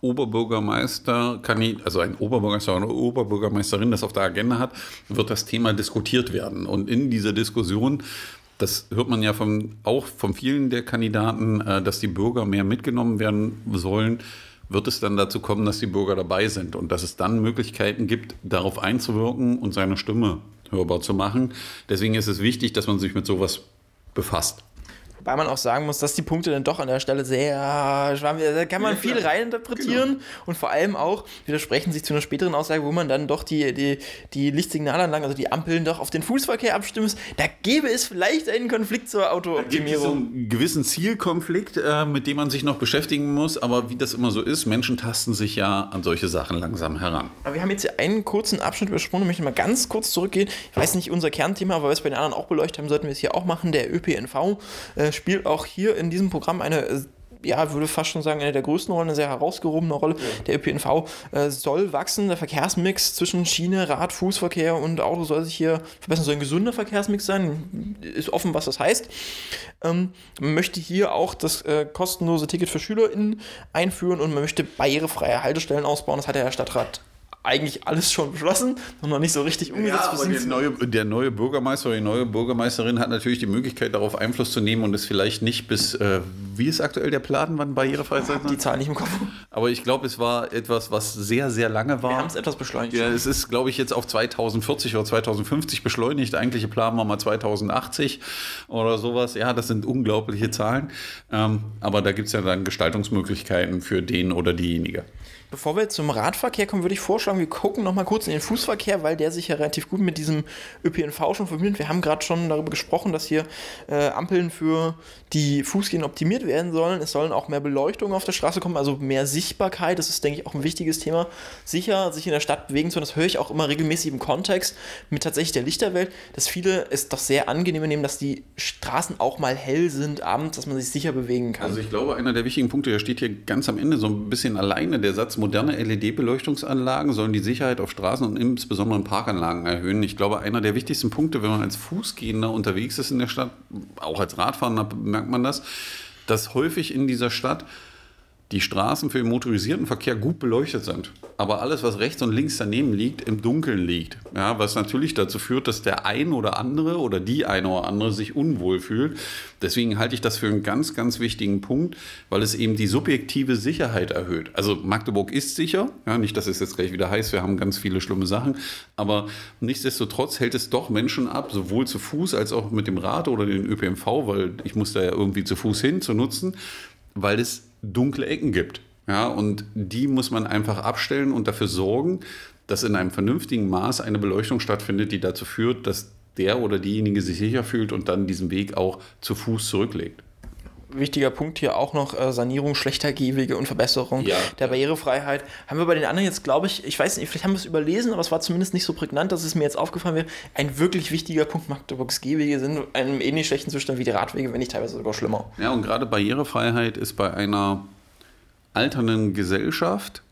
S3: Oberbürgermeister, also ein Oberbürgermeister oder eine Oberbürgermeisterin das auf der Agenda hat, wird das Thema diskutiert werden. Und in dieser Diskussion das hört man ja von, auch von vielen der Kandidaten, äh, dass die Bürger mehr mitgenommen werden sollen. Wird es dann dazu kommen, dass die Bürger dabei sind und dass es dann Möglichkeiten gibt, darauf einzuwirken und seine Stimme hörbar zu machen. Deswegen ist es wichtig, dass man sich mit sowas befasst.
S1: Wobei man auch sagen muss, dass die Punkte dann doch an der Stelle sehr schwammig, da kann man viel reininterpretieren genau. und vor allem auch widersprechen sich zu einer späteren Aussage, wo man dann doch die, die, die Lichtsignalanlagen, also die Ampeln doch auf den Fußverkehr abstimmen. Da gäbe es vielleicht einen Konflikt zur Autooptimierung. So
S3: einen gewissen Zielkonflikt, äh, mit dem man sich noch beschäftigen muss, aber wie das immer so ist, Menschen tasten sich ja an solche Sachen langsam heran.
S1: Aber wir haben jetzt hier einen kurzen Abschnitt übersprungen, ich möchte mal ganz kurz zurückgehen. Ich weiß nicht, unser Kernthema, aber weil wir es bei den anderen auch beleuchtet haben, sollten wir es hier auch machen. Der ÖPNV äh, spielt auch hier in diesem Programm eine äh, ja, würde fast schon sagen, eine der größten Rollen, eine sehr herausgehobene Rolle. Ja. Der ÖPNV äh, soll wachsen. Der Verkehrsmix zwischen Schiene, Rad, Fußverkehr und Auto soll sich hier verbessern. Soll ein gesunder Verkehrsmix sein. Ist offen, was das heißt. Ähm, man möchte hier auch das äh, kostenlose Ticket für SchülerInnen einführen und man möchte barrierefreie Haltestellen ausbauen. Das hat der Stadtrat eigentlich alles schon beschlossen und noch nicht so richtig umgesetzt. Ja,
S3: aber der neue, der neue Bürgermeister oder die neue Bürgermeisterin hat natürlich die Möglichkeit, darauf Einfluss zu nehmen und es vielleicht nicht bis, äh, wie ist aktuell der Plan, wann barrierefrei sein
S1: soll? Die Zahl nicht im Kopf.
S3: Aber ich glaube, es war etwas, was sehr, sehr lange war. Wir
S1: haben es etwas beschleunigt.
S3: Ja, es ist, glaube ich, jetzt auf 2040 oder 2050 beschleunigt. Der eigentliche Plan war mal 2080 oder sowas. Ja, das sind unglaubliche Zahlen. Ähm, aber da gibt es ja dann Gestaltungsmöglichkeiten für den oder diejenige.
S1: Bevor wir zum Radverkehr kommen, würde ich vorschlagen, wir gucken noch mal kurz in den Fußverkehr, weil der sich ja relativ gut mit diesem ÖPNV schon verbindet. Wir haben gerade schon darüber gesprochen, dass hier äh, Ampeln für die Fußgänger optimiert werden sollen. Es sollen auch mehr Beleuchtung auf der Straße kommen, also mehr Sichtbarkeit. Das ist, denke ich, auch ein wichtiges Thema. Sicher, sich in der Stadt bewegen zu können, das höre ich auch immer regelmäßig im Kontext mit tatsächlich der Lichterwelt, dass viele es doch sehr angenehm nehmen, dass die Straßen auch mal hell sind abends, dass man sich sicher bewegen kann.
S3: Also ich glaube, einer der wichtigen Punkte, der steht hier ganz am Ende so ein bisschen alleine, der Satz, moderne LED-Beleuchtungsanlagen sollen die Sicherheit auf Straßen und insbesondere in Parkanlagen erhöhen. Ich glaube, einer der wichtigsten Punkte, wenn man als Fußgehender unterwegs ist in der Stadt, auch als Radfahrer merkt man das, dass häufig in dieser Stadt die Straßen für den motorisierten Verkehr gut beleuchtet sind. Aber alles, was rechts und links daneben liegt, im Dunkeln liegt. Ja, was natürlich dazu führt, dass der ein oder andere oder die eine oder andere sich unwohl fühlt. Deswegen halte ich das für einen ganz, ganz wichtigen Punkt, weil es eben die subjektive Sicherheit erhöht. Also Magdeburg ist sicher. Ja, nicht, dass es jetzt gleich wieder heißt, wir haben ganz viele schlimme Sachen. Aber nichtsdestotrotz hält es doch Menschen ab, sowohl zu Fuß als auch mit dem Rad oder dem ÖPNV, weil ich muss da ja irgendwie zu Fuß hin, zu nutzen, weil es dunkle Ecken gibt. Ja, und die muss man einfach abstellen und dafür sorgen, dass in einem vernünftigen Maß eine Beleuchtung stattfindet, die dazu führt, dass der oder diejenige sich sicher fühlt und dann diesen Weg auch zu Fuß zurücklegt
S1: wichtiger Punkt hier auch noch äh, Sanierung schlechter Gehwege und Verbesserung ja, der. Barrierefreiheit. Haben wir bei den anderen jetzt, glaube ich, ich weiß nicht, vielleicht haben wir es überlesen, aber es war zumindest nicht so prägnant, dass es mir jetzt aufgefallen wäre. Ein wirklich wichtiger Punkt, Magdeburgs Gehwege sind in einem ähnlich schlechten Zustand wie die Radwege, wenn nicht teilweise sogar schlimmer.
S3: Ja, und gerade Barrierefreiheit ist bei einer alternden Gesellschaft,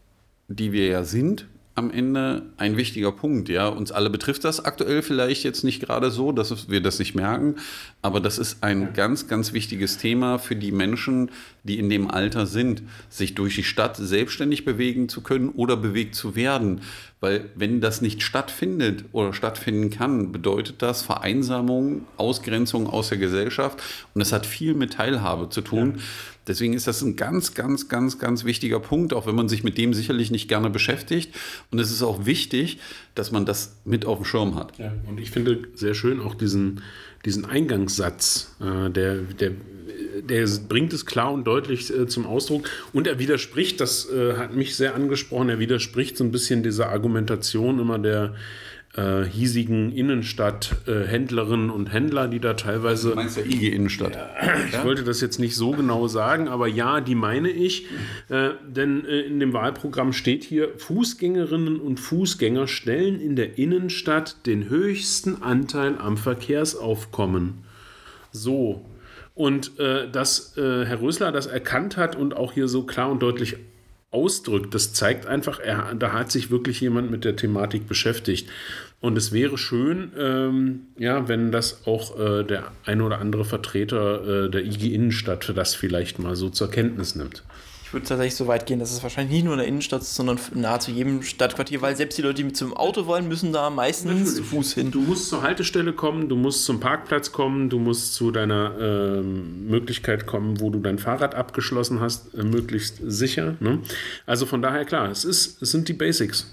S3: die wir ja sind, am Ende ein wichtiger Punkt. Ja, uns alle betrifft das aktuell vielleicht jetzt nicht gerade so, dass wir das nicht merken, aber das ist ein ganz, ganz wichtiges Thema für die Menschen, die in dem Alter sind, sich durch die Stadt selbstständig bewegen zu können oder bewegt zu werden. Weil wenn das nicht stattfindet oder stattfinden kann, bedeutet das Vereinsamung, Ausgrenzung aus der Gesellschaft und das hat viel mit Teilhabe zu tun. Ja. Deswegen ist das ein ganz, ganz, ganz, ganz wichtiger Punkt, auch wenn man sich mit dem sicherlich nicht gerne beschäftigt. Und es ist auch wichtig, dass man das mit auf dem Schirm hat.
S2: Ja, und ich finde sehr schön auch diesen, diesen Eingangssatz, äh, der, der, der bringt es klar und deutlich äh, zum Ausdruck. Und er widerspricht, das äh, hat mich sehr angesprochen, er widerspricht so ein bisschen dieser Argumentation immer der äh, hiesigen Innenstadthändlerinnen und Händler, die da teilweise.
S3: Du meinst ja IG Innenstadt.
S2: Ja, ich ja? wollte das jetzt nicht so genau sagen, aber ja, die meine ich. Äh, denn äh, in dem Wahlprogramm steht hier: Fußgängerinnen und Fußgänger stellen in der Innenstadt den höchsten Anteil am Verkehrsaufkommen. So. Und äh, dass äh, Herr Rösler das erkannt hat und auch hier so klar und deutlich ausdrückt, das zeigt einfach, er, da hat sich wirklich jemand mit der Thematik beschäftigt. Und es wäre schön, ähm, ja, wenn das auch äh, der ein oder andere Vertreter äh, der IG Innenstadt das vielleicht mal so zur Kenntnis nimmt.
S1: Würde tatsächlich so weit gehen, dass es wahrscheinlich nicht nur in der Innenstadt ist, sondern nahezu jedem Stadtquartier, weil selbst die Leute, die zum Auto wollen, müssen da meistens Natürlich. zu Fuß hin.
S2: Du musst zur Haltestelle kommen, du musst zum Parkplatz kommen, du musst zu deiner äh, Möglichkeit kommen, wo du dein Fahrrad abgeschlossen hast, äh, möglichst sicher. Ne? Also von daher klar, es, ist, es sind die Basics.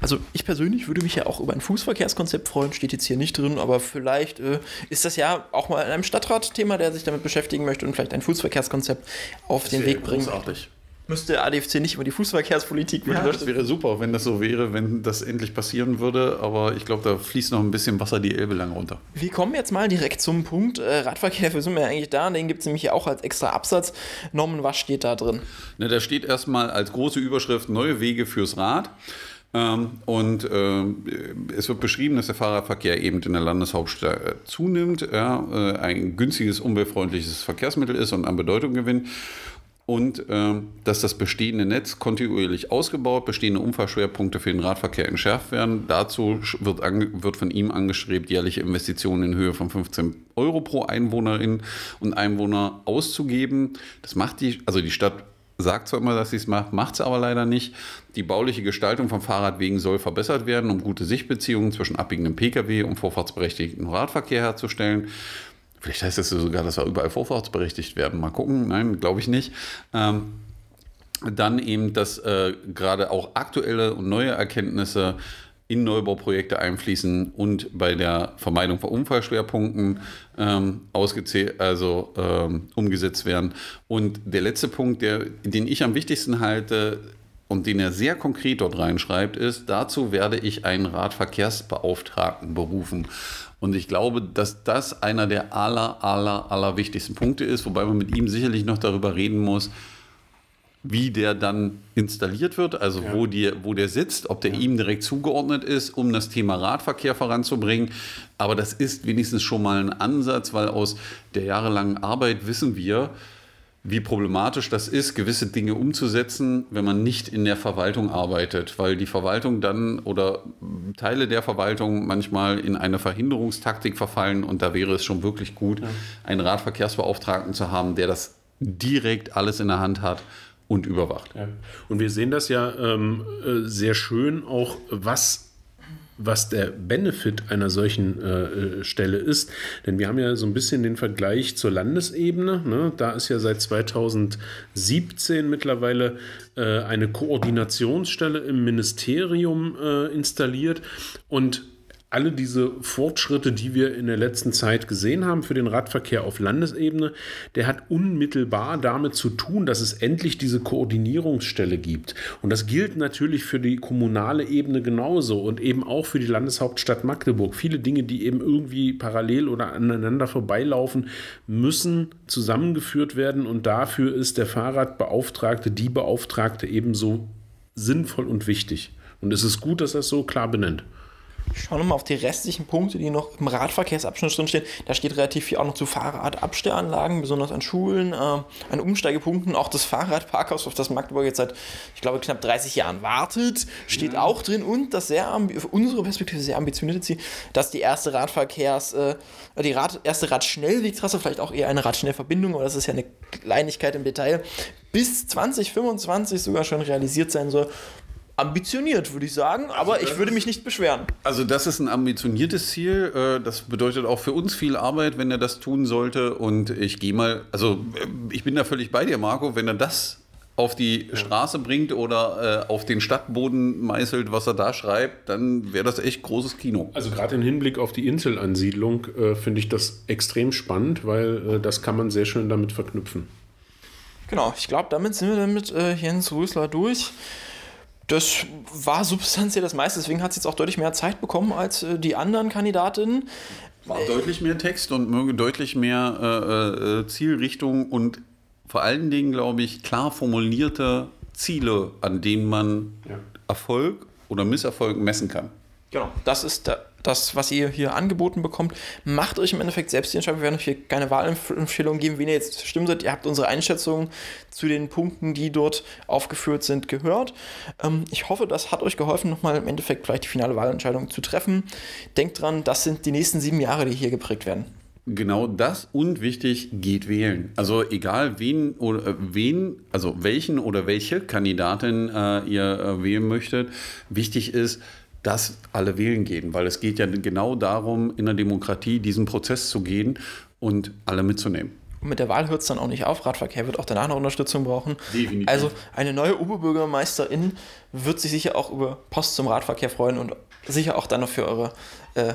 S1: Also ich persönlich würde mich ja auch über ein Fußverkehrskonzept freuen, steht jetzt hier nicht drin, aber vielleicht äh, ist das ja auch mal in einem Stadtrat-Thema, der sich damit beschäftigen möchte und vielleicht ein Fußverkehrskonzept auf den Weg bringt.
S3: Großartig.
S1: Müsste ADFC nicht über die Fußverkehrspolitik
S3: Ja, das wäre super, wenn das so wäre, wenn das endlich passieren würde. Aber ich glaube, da fließt noch ein bisschen Wasser die Elbe lang runter.
S1: Wir kommen jetzt mal direkt zum Punkt. Äh, Radverkehr, dafür sind wir ja eigentlich da. Den gibt es nämlich auch als extra Absatz. Norman, was steht da drin?
S3: Ne, da steht erstmal als große Überschrift Neue Wege fürs Rad. Ähm, und ähm, es wird beschrieben, dass der Fahrradverkehr eben in der Landeshauptstadt äh, zunimmt, ja, äh, ein günstiges, umweltfreundliches Verkehrsmittel ist und an Bedeutung gewinnt. Und ähm, dass das bestehende Netz kontinuierlich ausgebaut, bestehende Unfallschwerpunkte für den Radverkehr entschärft werden. Dazu wird, wird von ihm angestrebt, jährliche Investitionen in Höhe von 15 Euro pro Einwohnerin und Einwohner auszugeben. Das macht die, also die Stadt sagt zwar immer, dass sie es macht, macht es aber leider nicht. Die bauliche Gestaltung von Fahrradwegen soll verbessert werden, um gute Sichtbeziehungen zwischen abbiegendem Pkw und vorfahrtsberechtigtem Radverkehr herzustellen. Vielleicht heißt das sogar, dass wir überall vorfahrtsberechtigt werden. Mal gucken. Nein, glaube ich nicht. Ähm, dann eben, dass äh, gerade auch aktuelle und neue Erkenntnisse in Neubauprojekte einfließen und bei der Vermeidung von Unfallschwerpunkten ähm, ausgezählt, also ähm, umgesetzt werden. Und der letzte Punkt, der, den ich am wichtigsten halte und den er sehr konkret dort reinschreibt, ist, dazu werde ich einen Radverkehrsbeauftragten berufen. Und ich glaube, dass das einer der aller, aller, aller wichtigsten Punkte ist, wobei man mit ihm sicherlich noch darüber reden muss, wie der dann installiert wird, also wo, die, wo der sitzt, ob der ihm direkt zugeordnet ist, um das Thema Radverkehr voranzubringen. Aber das ist wenigstens schon mal ein Ansatz, weil aus der jahrelangen Arbeit wissen wir, wie problematisch das ist, gewisse Dinge umzusetzen, wenn man nicht in der Verwaltung arbeitet, weil die Verwaltung dann oder Teile der Verwaltung manchmal in eine Verhinderungstaktik verfallen und da wäre es schon wirklich gut, einen Radverkehrsbeauftragten zu haben, der das direkt alles in der Hand hat und überwacht.
S2: Ja. Und wir sehen das ja ähm, äh, sehr schön auch, was was der Benefit einer solchen äh, äh, Stelle ist. Denn wir haben ja so ein bisschen den Vergleich zur Landesebene. Ne? Da ist ja seit 2017 mittlerweile äh, eine Koordinationsstelle im Ministerium äh, installiert. Und alle diese Fortschritte, die wir in der letzten Zeit gesehen haben für den Radverkehr auf Landesebene, der hat unmittelbar damit zu tun, dass es endlich diese Koordinierungsstelle gibt. Und das gilt natürlich für die kommunale Ebene genauso und eben auch für die Landeshauptstadt Magdeburg. Viele Dinge, die eben irgendwie parallel oder aneinander vorbeilaufen, müssen zusammengeführt werden und dafür ist der Fahrradbeauftragte, die Beauftragte ebenso sinnvoll und wichtig. Und es ist gut, dass er es so klar benennt.
S1: Schauen wir mal auf die restlichen Punkte, die noch im Radverkehrsabschnitt drinstehen. Da steht relativ viel auch noch zu Fahrradabstellanlagen, besonders an Schulen, äh, an Umsteigepunkten. Auch das Fahrradparkhaus, auf das Magdeburg jetzt seit, ich glaube, knapp 30 Jahren wartet, steht auch drin. Und das sehr, unsere Perspektive sehr ambitionierte Ziel, dass die erste Radverkehrs, äh, die Rad, erste Radschnellwegtrasse, vielleicht auch eher eine Radschnellverbindung, aber das ist ja eine Kleinigkeit im Detail, bis 2025 sogar schon realisiert sein soll. Ambitioniert, würde ich sagen, aber ich würde mich nicht beschweren.
S3: Also das ist ein ambitioniertes Ziel. Äh, Das bedeutet auch für uns viel Arbeit, wenn er das tun sollte. Und ich gehe mal, also äh, ich bin da völlig bei dir, Marco, wenn er das auf die Straße bringt oder äh, auf den Stadtboden meißelt, was er da schreibt, dann wäre das echt großes Kino.
S2: Also gerade im Hinblick auf die Inselansiedlung äh, finde ich das extrem spannend, weil äh, das kann man sehr schön damit verknüpfen.
S1: Genau, ich glaube, damit sind wir dann mit äh, Jens Rösler durch. Das war substanziell das meiste, deswegen hat es jetzt auch deutlich mehr Zeit bekommen als äh, die anderen Kandidatinnen.
S3: War deutlich mehr Text und möge deutlich mehr äh, äh, Zielrichtung und vor allen Dingen, glaube ich, klar formulierte Ziele, an denen man
S2: Ja.
S3: Erfolg oder Misserfolg messen kann.
S1: Genau, das ist da, das, was ihr hier angeboten bekommt. Macht euch im Endeffekt selbst die Entscheidung. Wir werden euch hier keine Wahlempfehlung geben, wen ihr jetzt stimmen seid. Ihr habt unsere Einschätzung zu den Punkten, die dort aufgeführt sind, gehört. Ähm, ich hoffe, das hat euch geholfen, nochmal im Endeffekt vielleicht die finale Wahlentscheidung zu treffen. Denkt dran, das sind die nächsten sieben Jahre, die hier geprägt werden.
S3: Genau das und wichtig, geht wählen. Also egal wen oder äh, wen, also welchen oder welche Kandidatin äh, ihr äh, wählen möchtet, wichtig ist, dass alle wählen gehen, weil es geht ja genau darum, in der Demokratie diesen Prozess zu gehen und alle mitzunehmen.
S1: Und mit der Wahl hört es dann auch nicht auf. Radverkehr wird auch danach noch Unterstützung brauchen.
S3: Definitiv.
S1: Also eine neue Oberbürgermeisterin wird sich sicher auch über Post zum Radverkehr freuen und sicher auch dann noch für eure äh,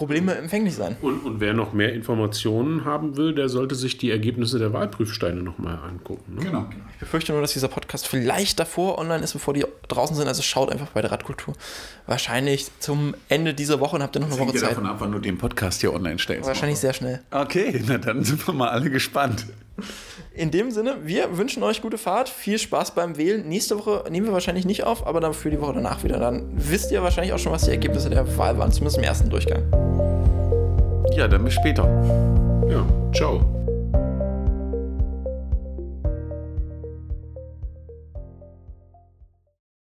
S1: Probleme empfänglich sein.
S2: Und, und wer noch mehr Informationen haben will, der sollte sich die Ergebnisse der Wahlprüfsteine nochmal angucken. Ne?
S3: Genau.
S1: Ich befürchte nur, dass dieser Podcast vielleicht davor online ist, bevor die draußen sind. Also schaut einfach bei der Radkultur. Wahrscheinlich zum Ende dieser Woche und habt ihr noch eine
S3: Hängt
S1: Woche Zeit.
S3: davon ab, wann du den Podcast hier online stellst.
S1: Wahrscheinlich sehr schnell.
S3: Okay, na dann sind wir mal alle gespannt.
S1: In dem Sinne, wir wünschen euch gute Fahrt, viel Spaß beim Wählen. Nächste Woche nehmen wir wahrscheinlich nicht auf, aber dann für die Woche danach wieder. Dann wisst ihr wahrscheinlich auch schon, was die Ergebnisse der Wahl waren, zumindest im ersten Durchgang.
S3: Ja, dann bis später.
S2: Ja, ciao.